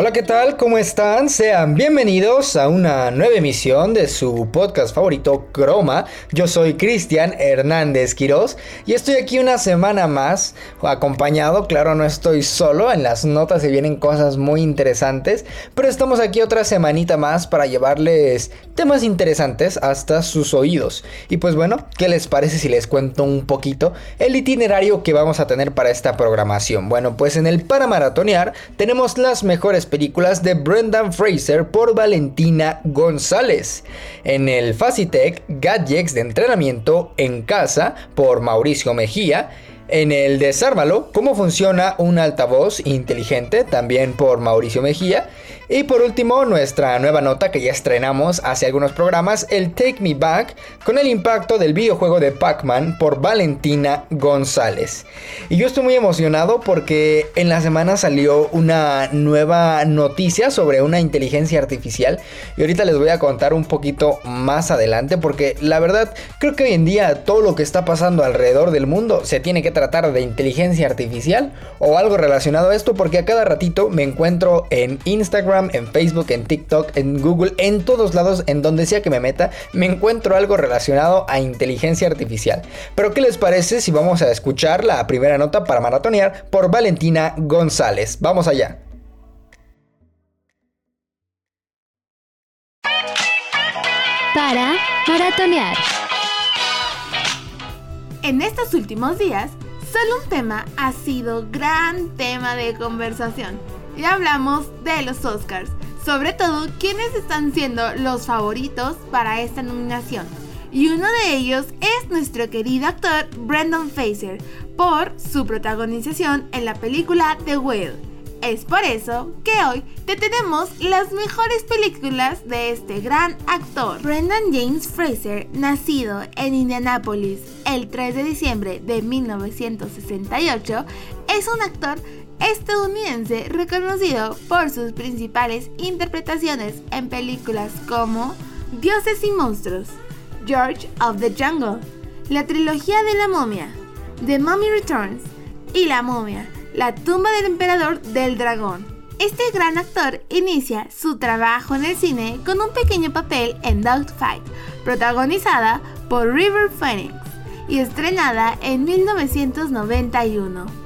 Hola, ¿qué tal? ¿Cómo están? Sean bienvenidos a una nueva emisión de su podcast favorito, Croma. Yo soy Cristian Hernández Quirós y estoy aquí una semana más acompañado. Claro, no estoy solo, en las notas se vienen cosas muy interesantes, pero estamos aquí otra semanita más para llevarles temas interesantes hasta sus oídos. Y pues bueno, ¿qué les parece si les cuento un poquito el itinerario que vamos a tener para esta programación? Bueno, pues en el para maratonear tenemos las mejores películas de Brendan Fraser por Valentina González. En el Facitech, Gadgets de entrenamiento en casa por Mauricio Mejía. En el Desármalo, cómo funciona un altavoz inteligente, también por Mauricio Mejía. Y por último, nuestra nueva nota que ya estrenamos hace algunos programas, el Take Me Back, con el impacto del videojuego de Pac-Man por Valentina González. Y yo estoy muy emocionado porque en la semana salió una nueva noticia sobre una inteligencia artificial y ahorita les voy a contar un poquito más adelante porque la verdad creo que hoy en día todo lo que está pasando alrededor del mundo se tiene que tratar de inteligencia artificial o algo relacionado a esto porque a cada ratito me encuentro en Instagram en Facebook, en TikTok, en Google, en todos lados, en donde sea que me meta, me encuentro algo relacionado a inteligencia artificial. Pero ¿qué les parece si vamos a escuchar la primera nota para maratonear por Valentina González? Vamos allá. Para maratonear. En estos últimos días, solo un tema ha sido gran tema de conversación y hablamos de los Oscars, sobre todo quiénes están siendo los favoritos para esta nominación. Y uno de ellos es nuestro querido actor Brendan Fraser por su protagonización en la película The Whale. Es por eso que hoy te tenemos las mejores películas de este gran actor. Brendan James Fraser, nacido en Indianapolis el 3 de diciembre de 1968, es un actor estadounidense reconocido por sus principales interpretaciones en películas como Dioses y Monstruos, George of the Jungle, la trilogía de la momia, The Mummy Returns y La momia, la tumba del emperador del dragón. Este gran actor inicia su trabajo en el cine con un pequeño papel en Dogfight, protagonizada por River Phoenix y estrenada en 1991.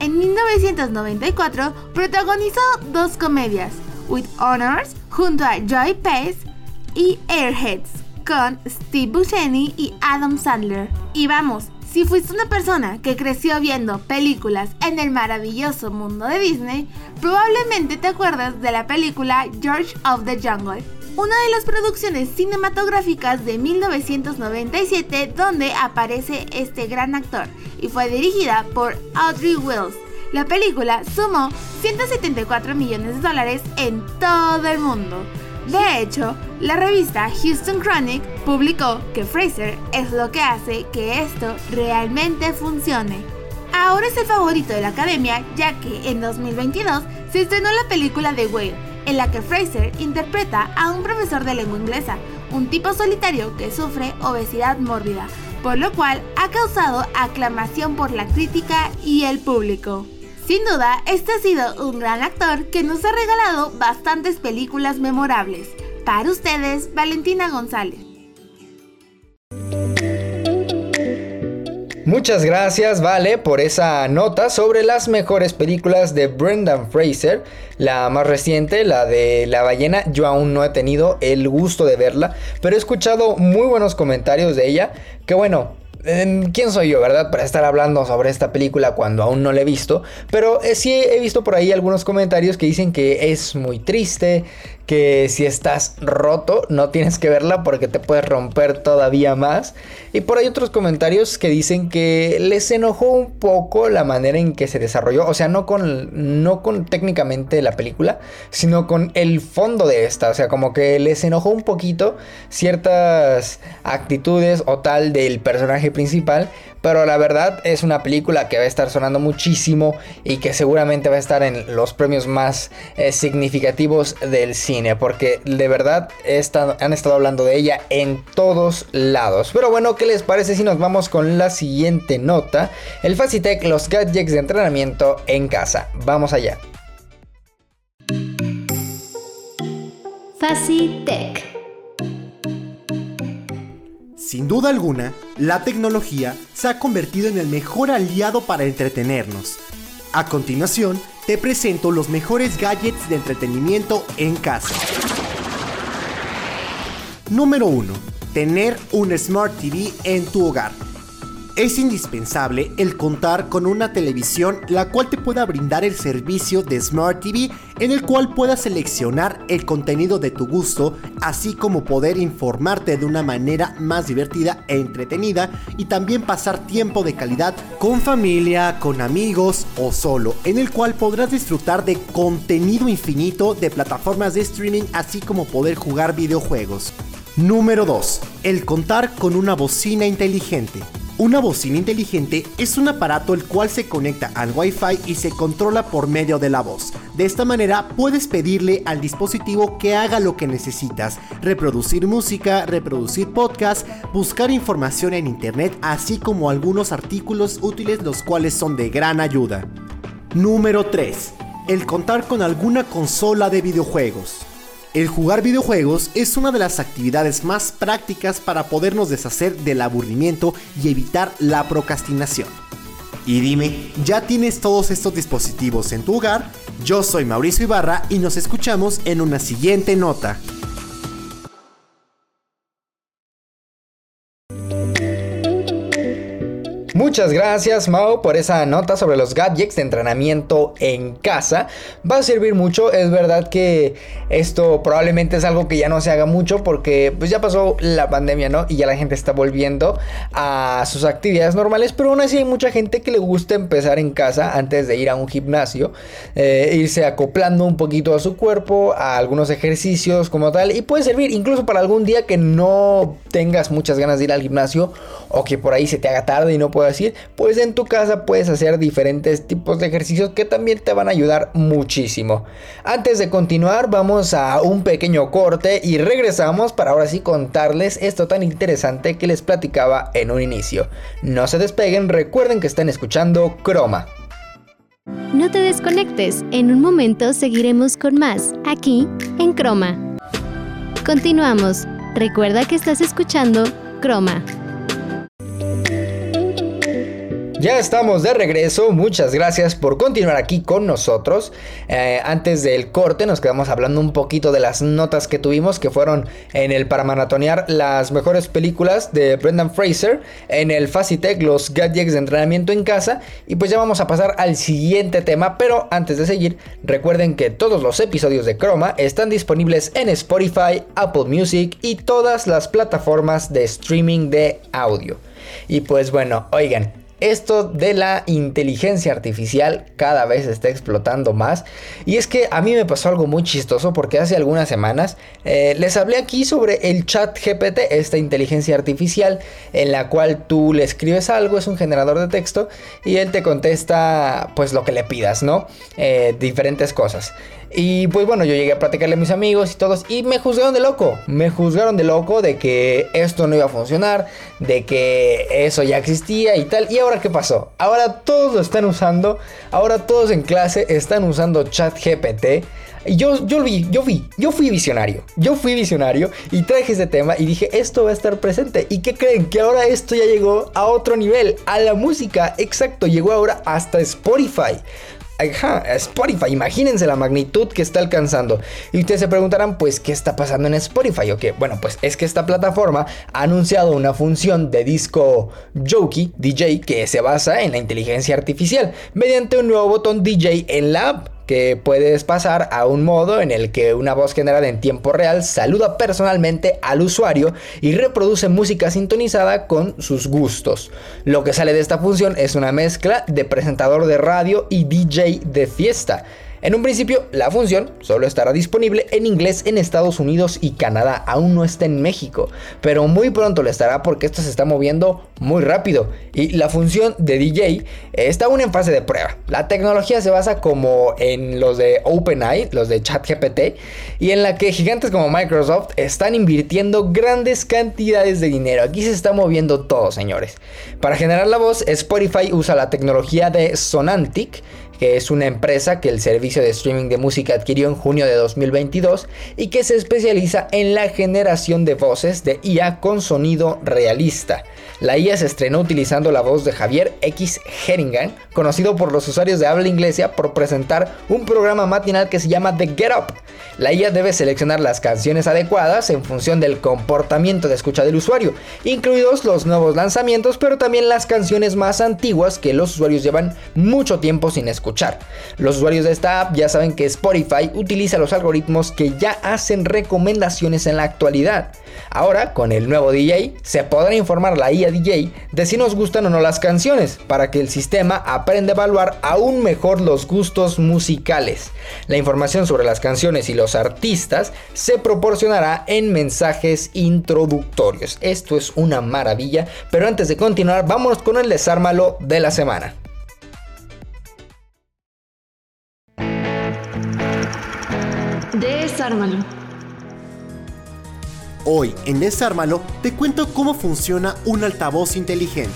En 1994 protagonizó dos comedias, With Honors junto a Joy Pace y Airheads con Steve Buscemi y Adam Sandler. Y vamos, si fuiste una persona que creció viendo películas en el maravilloso mundo de Disney, probablemente te acuerdas de la película George of the Jungle, una de las producciones cinematográficas de 1997 donde aparece este gran actor y fue dirigida por Audrey Wells. La película sumó 174 millones de dólares en todo el mundo. De hecho, la revista Houston Chronic publicó que Fraser es lo que hace que esto realmente funcione. Ahora es el favorito de la academia ya que en 2022 se estrenó la película The Whale en la que Fraser interpreta a un profesor de lengua inglesa, un tipo solitario que sufre obesidad mórbida, por lo cual ha causado aclamación por la crítica y el público. Sin duda, este ha sido un gran actor que nos ha regalado bastantes películas memorables. Para ustedes, Valentina González. Muchas gracias, Vale, por esa nota sobre las mejores películas de Brendan Fraser. La más reciente, la de La ballena, yo aún no he tenido el gusto de verla, pero he escuchado muy buenos comentarios de ella. Que bueno, ¿Quién soy yo, verdad? Para estar hablando sobre esta película cuando aún no la he visto. Pero eh, sí he visto por ahí algunos comentarios que dicen que es muy triste, que si estás roto no tienes que verla porque te puedes romper todavía más. Y por ahí otros comentarios que dicen que les enojó un poco la manera en que se desarrolló, o sea, no con no con técnicamente la película, sino con el fondo de esta, o sea, como que les enojó un poquito ciertas actitudes o tal del personaje personaje principal, pero la verdad es una película que va a estar sonando muchísimo y que seguramente va a estar en los premios más eh, significativos del cine, porque de verdad han estado hablando de ella en todos lados. Pero bueno, ¿qué les parece si nos vamos con la siguiente nota? El Facitech, los gadgets de entrenamiento en casa. Vamos allá. Facitech. Sin duda alguna, la tecnología se ha convertido en el mejor aliado para entretenernos. A continuación, te presento los mejores gadgets de entretenimiento en casa. Número 1. Tener un Smart TV en tu hogar. Es indispensable el contar con una televisión la cual te pueda brindar el servicio de Smart TV en el cual puedas seleccionar el contenido de tu gusto, así como poder informarte de una manera más divertida e entretenida y también pasar tiempo de calidad con familia, con amigos o solo, en el cual podrás disfrutar de contenido infinito de plataformas de streaming así como poder jugar videojuegos. Número 2. El contar con una bocina inteligente. Una bocina inteligente es un aparato el cual se conecta al Wi-Fi y se controla por medio de la voz. De esta manera puedes pedirle al dispositivo que haga lo que necesitas, reproducir música, reproducir podcast, buscar información en internet, así como algunos artículos útiles los cuales son de gran ayuda. Número 3. El contar con alguna consola de videojuegos. El jugar videojuegos es una de las actividades más prácticas para podernos deshacer del aburrimiento y evitar la procrastinación. Y dime, ¿ya tienes todos estos dispositivos en tu hogar? Yo soy Mauricio Ibarra y nos escuchamos en una siguiente nota. Muchas gracias Mao por esa nota sobre los gadgets de entrenamiento en casa. Va a servir mucho, es verdad que esto probablemente es algo que ya no se haga mucho porque pues ya pasó la pandemia, ¿no? Y ya la gente está volviendo a sus actividades normales, pero aún así hay mucha gente que le gusta empezar en casa antes de ir a un gimnasio, eh, irse acoplando un poquito a su cuerpo, a algunos ejercicios como tal, y puede servir incluso para algún día que no tengas muchas ganas de ir al gimnasio o que por ahí se te haga tarde y no puedas decir, pues en tu casa puedes hacer diferentes tipos de ejercicios que también te van a ayudar muchísimo. Antes de continuar, vamos a un pequeño corte y regresamos para ahora sí contarles esto tan interesante que les platicaba en un inicio. No se despeguen, recuerden que están escuchando Croma. No te desconectes, en un momento seguiremos con más, aquí en Croma. Continuamos. Recuerda que estás escuchando Croma. Ya estamos de regreso, muchas gracias por continuar aquí con nosotros. Eh, antes del corte nos quedamos hablando un poquito de las notas que tuvimos que fueron en el para maratonear las mejores películas de Brendan Fraser, en el Facitech los gadgets de entrenamiento en casa y pues ya vamos a pasar al siguiente tema, pero antes de seguir recuerden que todos los episodios de Chroma están disponibles en Spotify, Apple Music y todas las plataformas de streaming de audio. Y pues bueno, oigan, esto de la inteligencia artificial cada vez está explotando más. Y es que a mí me pasó algo muy chistoso porque hace algunas semanas eh, les hablé aquí sobre el chat GPT, esta inteligencia artificial en la cual tú le escribes algo, es un generador de texto y él te contesta pues lo que le pidas, ¿no? Eh, diferentes cosas. Y pues bueno, yo llegué a platicarle a mis amigos y todos y me juzgaron de loco. Me juzgaron de loco de que esto no iba a funcionar, de que eso ya existía y tal. ¿Y ahora qué pasó? Ahora todos lo están usando. Ahora todos en clase están usando ChatGPT. Y yo, yo vi, yo vi, yo fui visionario. Yo fui visionario y traje ese tema y dije, esto va a estar presente. ¿Y qué creen? Que ahora esto ya llegó a otro nivel, a la música. Exacto, llegó ahora hasta Spotify. Spotify, imagínense la magnitud que está alcanzando. Y ustedes se preguntarán, pues, ¿qué está pasando en Spotify? ¿O qué? Bueno, pues es que esta plataforma ha anunciado una función de disco jockey, DJ, que se basa en la inteligencia artificial, mediante un nuevo botón DJ en la app que puedes pasar a un modo en el que una voz generada en tiempo real saluda personalmente al usuario y reproduce música sintonizada con sus gustos. Lo que sale de esta función es una mezcla de presentador de radio y DJ de fiesta. En un principio, la función solo estará disponible en inglés en Estados Unidos y Canadá, aún no está en México, pero muy pronto lo estará porque esto se está moviendo muy rápido y la función de DJ está aún en fase de prueba. La tecnología se basa como en los de OpenAI, los de ChatGPT, y en la que gigantes como Microsoft están invirtiendo grandes cantidades de dinero. Aquí se está moviendo todo, señores. Para generar la voz, Spotify usa la tecnología de Sonantic, que es una empresa que el servicio de streaming de música adquirió en junio de 2022 y que se especializa en la generación de voces de IA con sonido realista. La IA se estrenó utilizando la voz de Javier X. Heringan, conocido por los usuarios de habla inglesa por presentar un programa matinal que se llama The Get Up. La IA debe seleccionar las canciones adecuadas en función del comportamiento de escucha del usuario, incluidos los nuevos lanzamientos, pero también las canciones más antiguas que los usuarios llevan mucho tiempo sin escuchar. Los usuarios de esta app ya saben que Spotify utiliza los algoritmos que ya hacen recomendaciones en la actualidad. Ahora, con el nuevo DJ, se podrá informar la IA DJ de si nos gustan o no las canciones, para que el sistema aprenda a evaluar aún mejor los gustos musicales. La información sobre las canciones y los artistas se proporcionará en mensajes introductorios. Esto es una maravilla, pero antes de continuar, vamos con el desármalo de la semana. Desármalo. Hoy en Desármalo te cuento cómo funciona un altavoz inteligente.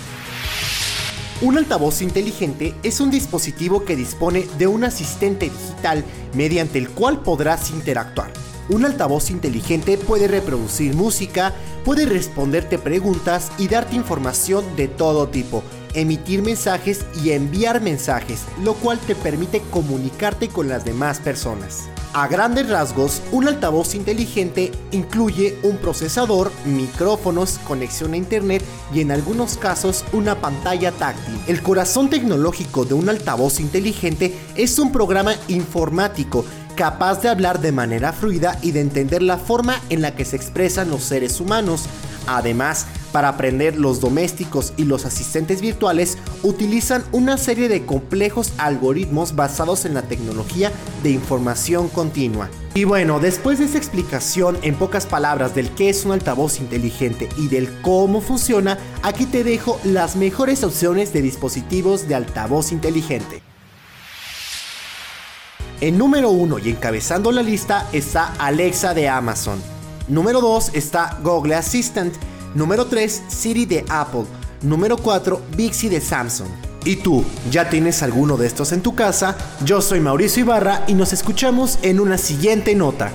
Un altavoz inteligente es un dispositivo que dispone de un asistente digital mediante el cual podrás interactuar. Un altavoz inteligente puede reproducir música, puede responderte preguntas y darte información de todo tipo, emitir mensajes y enviar mensajes, lo cual te permite comunicarte con las demás personas. A grandes rasgos, un altavoz inteligente incluye un procesador, micrófonos, conexión a internet y en algunos casos una pantalla táctil. El corazón tecnológico de un altavoz inteligente es un programa informático capaz de hablar de manera fluida y de entender la forma en la que se expresan los seres humanos. Además, para aprender los domésticos y los asistentes virtuales utilizan una serie de complejos algoritmos basados en la tecnología de información continua. Y bueno, después de esta explicación en pocas palabras del qué es un altavoz inteligente y del cómo funciona, aquí te dejo las mejores opciones de dispositivos de altavoz inteligente. En número 1 y encabezando la lista está Alexa de Amazon. Número 2 está Google Assistant. Número 3, Siri de Apple. Número 4, Bixi de Samsung. ¿Y tú, ya tienes alguno de estos en tu casa? Yo soy Mauricio Ibarra y nos escuchamos en una siguiente nota.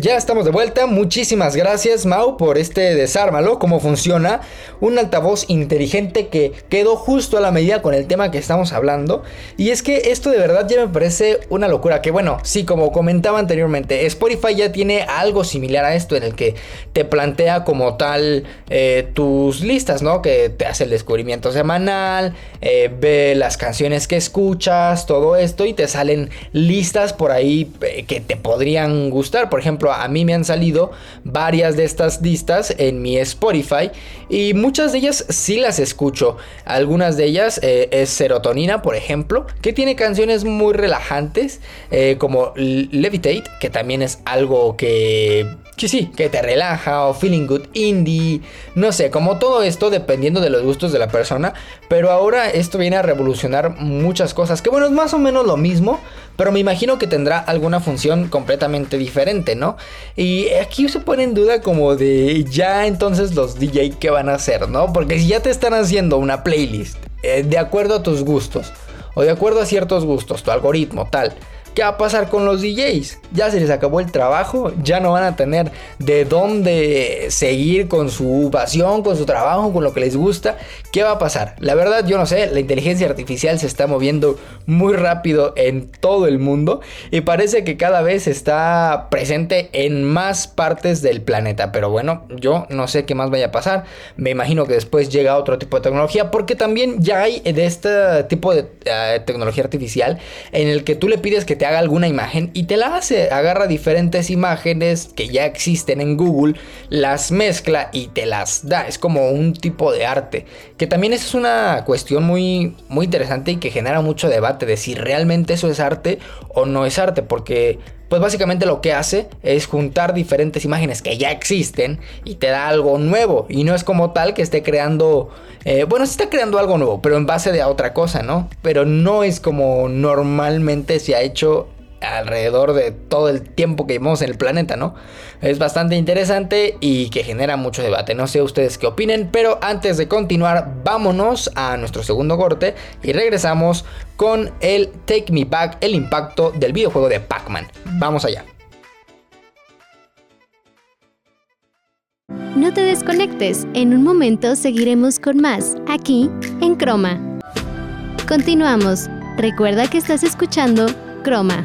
Ya estamos de vuelta, muchísimas gracias Mau por este desármalo, cómo funciona un altavoz inteligente que quedó justo a la medida con el tema que estamos hablando. Y es que esto de verdad ya me parece una locura, que bueno, sí, como comentaba anteriormente, Spotify ya tiene algo similar a esto en el que te plantea como tal eh, tus listas, ¿no? Que te hace el descubrimiento semanal, eh, ve las canciones que escuchas, todo esto y te salen listas por ahí eh, que te podrían gustar, por ejemplo, a mí me han salido varias de estas listas en mi Spotify y muchas de ellas sí las escucho. Algunas de ellas eh, es Serotonina, por ejemplo, que tiene canciones muy relajantes eh, como Levitate, que también es algo que que sí, que te relaja o feeling good indie, no sé, como todo esto dependiendo de los gustos de la persona, pero ahora esto viene a revolucionar muchas cosas, que bueno, es más o menos lo mismo, pero me imagino que tendrá alguna función completamente diferente, ¿no? Y aquí se pone en duda como de ya entonces los DJ qué van a hacer, ¿no? Porque si ya te están haciendo una playlist eh, de acuerdo a tus gustos, o de acuerdo a ciertos gustos, tu algoritmo, tal, ¿Qué va a pasar con los DJs? Ya se les acabó el trabajo, ya no van a tener de dónde seguir con su pasión, con su trabajo, con lo que les gusta. ¿Qué va a pasar? La verdad yo no sé, la inteligencia artificial se está moviendo muy rápido en todo el mundo y parece que cada vez está presente en más partes del planeta. Pero bueno, yo no sé qué más vaya a pasar. Me imagino que después llega otro tipo de tecnología porque también ya hay de este tipo de eh, tecnología artificial en el que tú le pides que te haga alguna imagen y te la hace. Agarra diferentes imágenes que ya existen en Google, las mezcla y te las da. Es como un tipo de arte que también es una cuestión muy, muy interesante y que genera mucho debate de si realmente eso es arte o no es arte, porque pues básicamente lo que hace es juntar diferentes imágenes que ya existen y te da algo nuevo. Y no es como tal que esté creando, eh, bueno, se está creando algo nuevo, pero en base de otra cosa, ¿no? Pero no es como normalmente se ha hecho alrededor de todo el tiempo que llevamos en el planeta, ¿no? Es bastante interesante y que genera mucho debate. No sé ustedes qué opinen, pero antes de continuar, vámonos a nuestro segundo corte y regresamos con el Take Me Back, el impacto del videojuego de Pac-Man. Vamos allá. No te desconectes, en un momento seguiremos con más, aquí en Croma. Continuamos. Recuerda que estás escuchando Croma.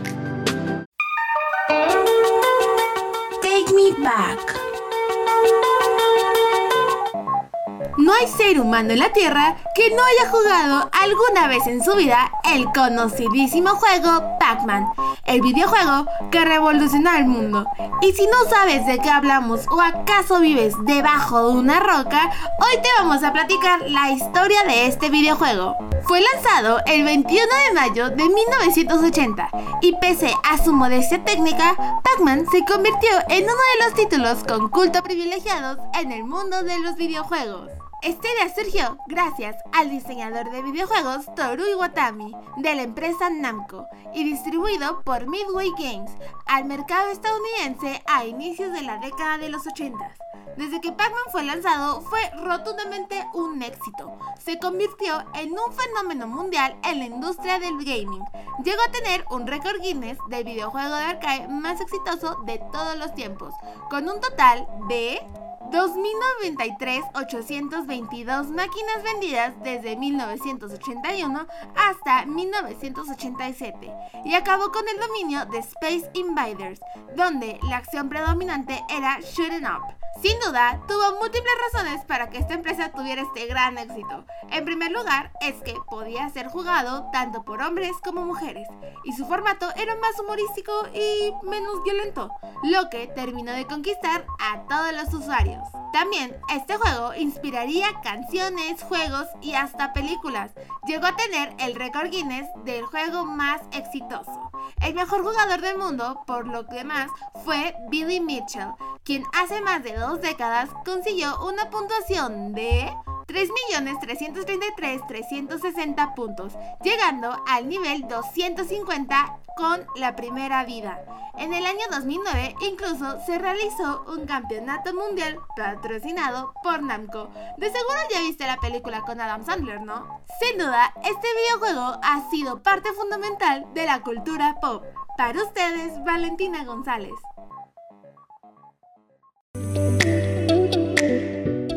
No hay ser humano en la Tierra que no haya jugado alguna vez en su vida el conocidísimo juego Pac-Man, el videojuego que revolucionó el mundo. Y si no sabes de qué hablamos o acaso vives debajo de una roca, hoy te vamos a platicar la historia de este videojuego. Fue lanzado el 21 de mayo de 1980 y pese a su modestia técnica, Pac-Man se convirtió en uno de los títulos con culto privilegiados en el mundo de los videojuegos. Esta idea surgió gracias al diseñador de videojuegos Toru Iwatani de la empresa Namco y distribuido por Midway Games al mercado estadounidense a inicios de la década de los 80. Desde que Pac-Man fue lanzado fue rotundamente un éxito. Se convirtió en un fenómeno mundial en la industria del gaming. Llegó a tener un récord Guinness del videojuego de arcade más exitoso de todos los tiempos, con un total de 2.093.822 máquinas vendidas desde 1981 hasta 1987 y acabó con el dominio de Space Invaders, donde la acción predominante era shooting up. Sin duda, tuvo múltiples razones para que esta empresa tuviera este gran éxito. En primer lugar, es que podía ser jugado tanto por hombres como mujeres, y su formato era más humorístico y menos violento, lo que terminó de conquistar a todos los usuarios. También, este juego inspiraría canciones, juegos y hasta películas. Llegó a tener el récord Guinness del juego más exitoso. El mejor jugador del mundo, por lo demás, fue Billy Mitchell, quien hace más de dos décadas consiguió una puntuación de 3.333.360 puntos, llegando al nivel 250 con la primera vida. En el año 2009 incluso se realizó un campeonato mundial patrocinado por Namco. De seguro ya viste la película con Adam Sandler, ¿no? Sin duda, este videojuego ha sido parte fundamental de la cultura pop. Para ustedes, Valentina González.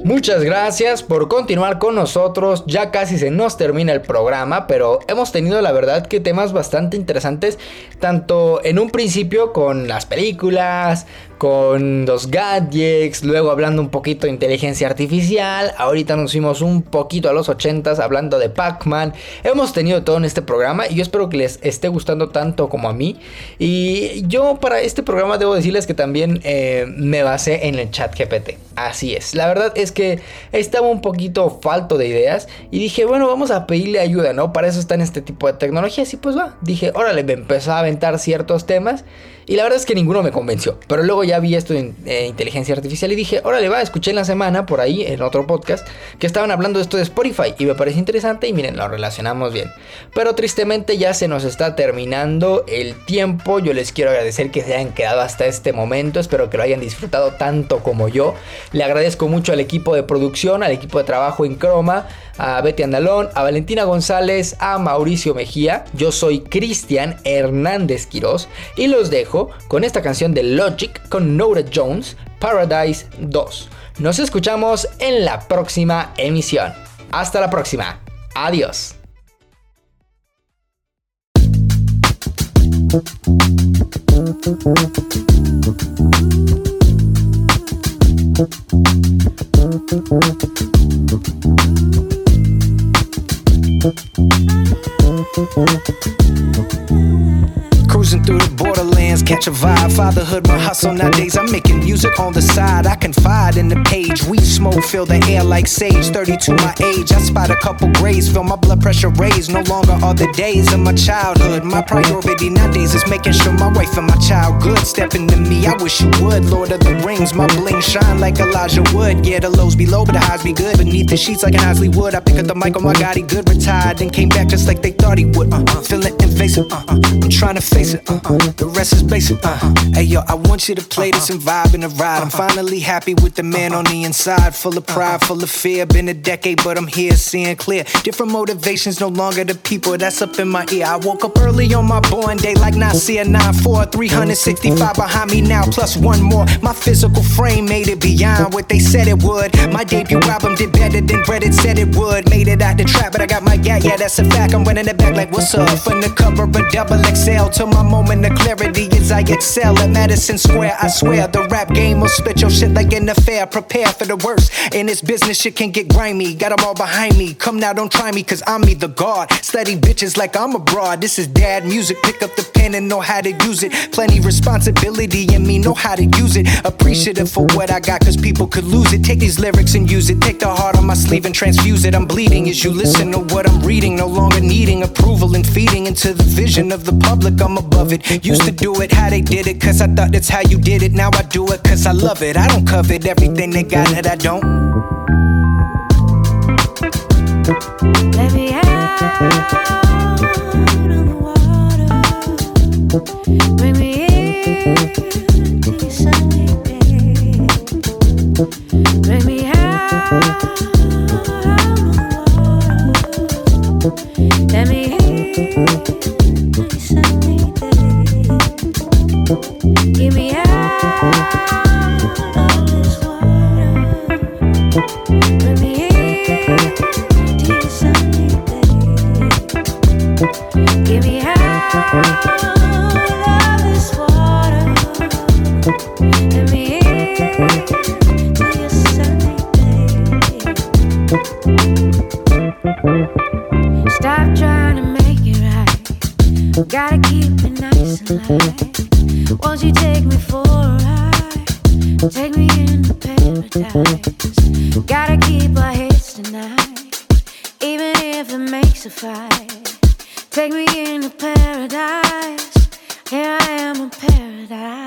Muchas gracias por continuar con nosotros. Ya casi se nos termina el programa, pero hemos tenido la verdad que temas bastante interesantes, tanto en un principio con las películas, con los gadgets, luego hablando un poquito de inteligencia artificial, ahorita nos fuimos un poquito a los 80s hablando de Pac-Man, hemos tenido todo en este programa y yo espero que les esté gustando tanto como a mí. Y yo para este programa debo decirles que también eh, me basé en el chat GPT, así es, la verdad es que estaba un poquito falto de ideas y dije bueno vamos a pedirle ayuda, ¿no? Para eso están este tipo de tecnologías y pues va, dije órale, me empezó a aventar ciertos temas y la verdad es que ninguno me convenció. Pero luego ya vi esto en eh, inteligencia artificial y dije, órale, va, escuché en la semana por ahí, en otro podcast, que estaban hablando de esto de Spotify. Y me parece interesante y miren, lo relacionamos bien. Pero tristemente ya se nos está terminando el tiempo. Yo les quiero agradecer que se hayan quedado hasta este momento. Espero que lo hayan disfrutado tanto como yo. Le agradezco mucho al equipo de producción, al equipo de trabajo en Croma a Betty Andalón, a Valentina González, a Mauricio Mejía. Yo soy Cristian Hernández Quirós y los dejo con esta canción de Logic con Nora Jones, Paradise 2. Nos escuchamos en la próxima emisión. Hasta la próxima. Adiós. Thank you. Cruising through the borderlands, catch a vibe. Fatherhood, my hustle nowadays. I'm making music on the side. I confide in the page. We smoke, fill the air like sage. 32 my age. I spot a couple grays, feel my blood pressure raise. No longer are the days of my childhood. My priority nowadays is making sure my wife and my child good. Stepping to me, I wish you would. Lord of the Rings, my bling shine like Elijah Wood. Yeah, the lows be low, but the highs be good. Beneath the sheets like an Isley Wood. I pick up the mic on my God, he good. Retired, then came back just like they thought he would. Uh-uh. Feeling invasive, uh-uh. I'm trying to face it, uh-uh. The rest is basic, uh-uh. Hey yo, I want you to play this and vibe in the ride. I'm uh-huh. finally happy with the man on the uh-huh. inside. Full of uh-huh. pride, full of fear. Been a decade, but I'm here seeing clear. Different motivations, no longer the people that's up in my ear. I woke up early on my born day like Nasir 9-4. 365 behind me now, plus one more. My physical frame made it beyond what they said it would. My debut album did better than Reddit said it would. Made it out the trap, but I got my gat, yeah, that's a fact. I'm running it back like, what's up? From the cover of double XL to my moment of clarity as I excel at Madison Square. I swear the rap game will spit your shit like an affair. Prepare for the worst. In this business, shit can get grimy. Got them all behind me. Come now, don't try me, cause I'm me, the god. Study bitches like I'm abroad. This is dad music. Pick up the pen and know how to use it. Plenty responsibility in me, know how to use it. Appreciative for what I got, cause people could lose it. Take these lyrics and use it. Take the heart on my sleeve and transfuse it. I'm bleeding as you listen to what I'm reading. No longer needing approval and feeding into the vision of the public. I'm above it. Used to do it how they did it, cause I thought that's how you did it. Now I do it cause I love it. I don't covet everything they got that I don't. Let me out on the water. Bring me your sunny. Bring me out on the water. Let me into your sunny fight. Take me into paradise. Here I am in paradise.